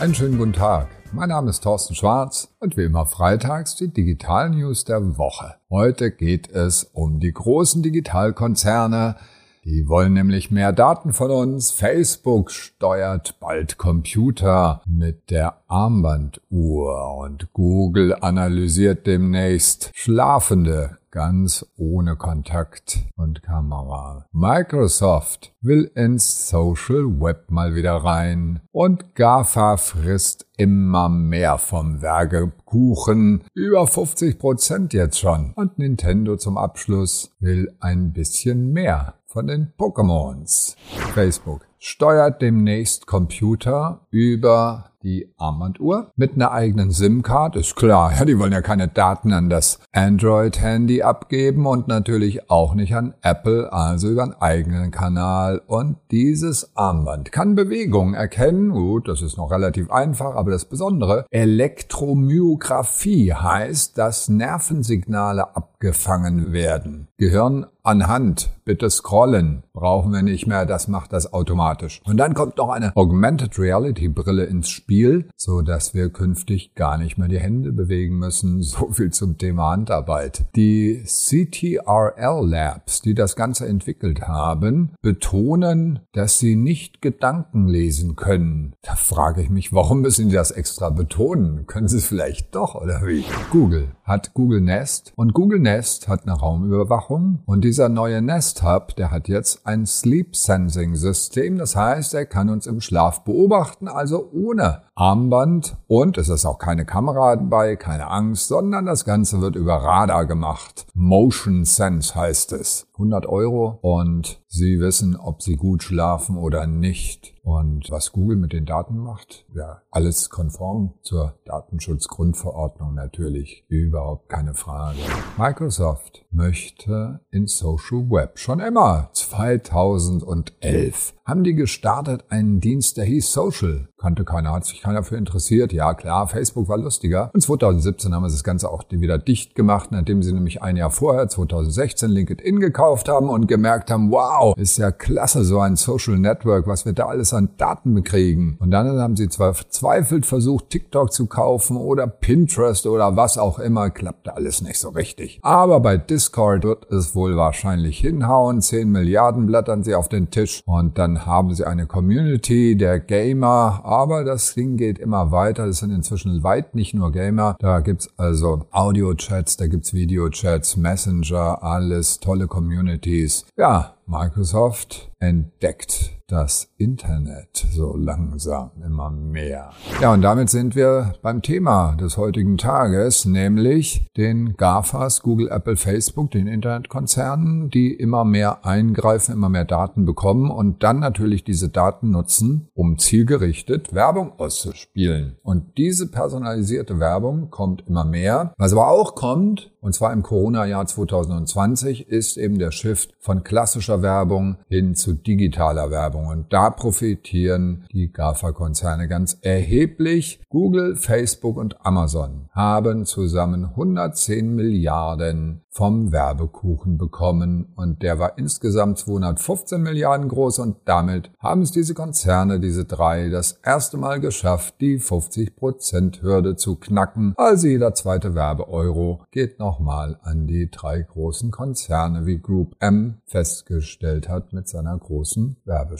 Einen schönen guten Tag. Mein Name ist Thorsten Schwarz und wie immer freitags die Digital News der Woche. Heute geht es um die großen Digitalkonzerne. Die wollen nämlich mehr Daten von uns. Facebook steuert bald Computer mit der Armbanduhr und Google analysiert demnächst schlafende ganz ohne Kontakt und Kamera. Microsoft will ins Social Web mal wieder rein und GAFA frisst immer mehr vom Werkekuchen. Über 50 Prozent jetzt schon. Und Nintendo zum Abschluss will ein bisschen mehr von den Pokémons. Facebook steuert demnächst Computer über die Armbanduhr mit einer eigenen SIM-Card. Ist klar, ja, die wollen ja keine Daten an das Android-Handy abgeben und natürlich auch nicht an Apple, also über einen eigenen Kanal. Und dieses Armband kann Bewegungen erkennen. Gut, das ist noch relativ einfach, aber das Besondere, Elektromyographie heißt, dass Nervensignale abgefangen werden. Gehirn anhand, bitte scrollen, brauchen wir nicht mehr, das macht das automatisch. Und dann kommt noch eine Augmented Reality Brille ins Spiel, so dass wir künftig gar nicht mehr die Hände bewegen müssen. So viel zum Thema Handarbeit. Die CTRL Labs, die das Ganze entwickelt haben, betonen, dass sie nicht Gedanken lesen können. Da frage ich mich, warum müssen sie das extra betonen? Können sie es vielleicht doch oder wie? Google hat Google Nest und Google Nest hat eine Raumüberwachung und dieser neue Nest Hub, der hat jetzt ein Sleep Sensing System. Das heißt, er kann uns im Schlaf beobachten, also ohne Armband und es ist auch keine Kamera dabei, keine Angst, sondern das Ganze wird über Radar gemacht. Motion Sense heißt es. 100 Euro und Sie wissen, ob Sie gut schlafen oder nicht. Und was Google mit den Daten macht, ja, alles konform zur Datenschutzgrundverordnung natürlich, überhaupt keine Frage. Microsoft möchte in Social Web schon immer 2011 haben die gestartet einen Dienst, der hieß Social. Kannte keiner, hat sich keiner für interessiert. Ja klar, Facebook war lustiger. Und 2017 haben sie das Ganze auch wieder dicht gemacht, nachdem sie nämlich ein Jahr vorher, 2016, LinkedIn gekauft haben und gemerkt haben, wow, ist ja klasse, so ein Social Network, was wir da alles an Daten bekriegen. Und dann haben sie zwar verzweifelt versucht, TikTok zu kaufen oder Pinterest oder was auch immer, klappte alles nicht so richtig. Aber bei Discord wird es wohl wahrscheinlich hinhauen. 10 Milliarden blättern sie auf den Tisch und dann haben sie eine Community der Gamer, aber das Ding geht immer weiter. Es sind inzwischen weit nicht nur Gamer. Da gibt's also Audio-Chats, da gibt's Video-Chats, Messenger, alles tolle Communities. Ja, Microsoft entdeckt das Internet so langsam immer mehr. Ja, und damit sind wir beim Thema des heutigen Tages, nämlich den GAFAs, Google, Apple, Facebook, den Internetkonzernen, die immer mehr eingreifen, immer mehr Daten bekommen und dann natürlich diese Daten nutzen, um zielgerichtet Werbung auszuspielen. Und diese personalisierte Werbung kommt immer mehr. Was aber auch kommt, und zwar im Corona-Jahr 2020, ist eben der Shift von klassischer Werbung hin zu digitaler Werbung. Und da profitieren die GAFA-Konzerne ganz erheblich. Google, Facebook und Amazon haben zusammen 110 Milliarden vom Werbekuchen bekommen und der war insgesamt 215 Milliarden groß und damit haben es diese Konzerne, diese drei, das erste Mal geschafft, die 50%-Hürde zu knacken. Also jeder zweite Werbeeuro geht nochmal an die drei großen Konzerne, wie Group M festgestellt hat mit seiner großen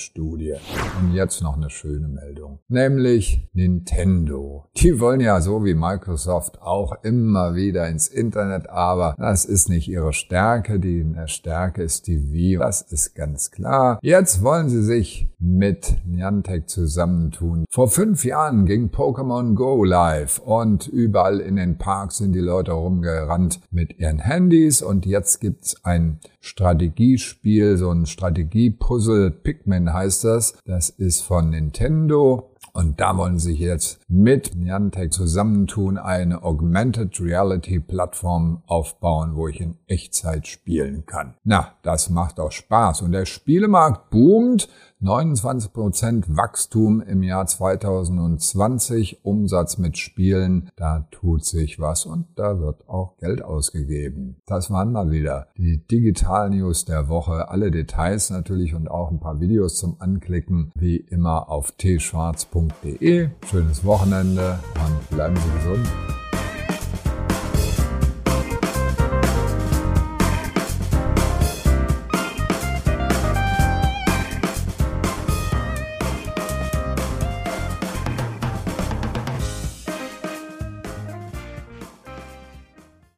Werbestudie. Und jetzt noch eine schöne Meldung, nämlich Nintendo. Die wollen ja so wie Microsoft auch immer wieder ins Internet, aber das ist nicht ihre Stärke, die Stärke ist die Wii, das ist ganz klar. Jetzt wollen sie sich mit Niantic zusammentun. Vor fünf Jahren ging Pokémon Go live und überall in den Parks sind die Leute rumgerannt mit ihren Handys und jetzt gibt's ein Strategiespiel, so ein Strategiepuzzle, Pikmin heißt das. Das ist von Nintendo und da wollen sie sich jetzt mit Niantic zusammentun, eine Augmented Reality Plattform aufbauen, wo ich in Echtzeit spielen kann. Na, das macht auch Spaß. Und der Spielemarkt boomt. 29% Wachstum im Jahr 2020, Umsatz mit Spielen, da tut sich was und da wird auch Geld ausgegeben. Das waren mal wieder die Digital News der Woche. Alle Details natürlich und auch ein paar Videos zum Anklicken, wie immer auf tschwarz.de. Schönes Wochenende und bleiben Sie gesund.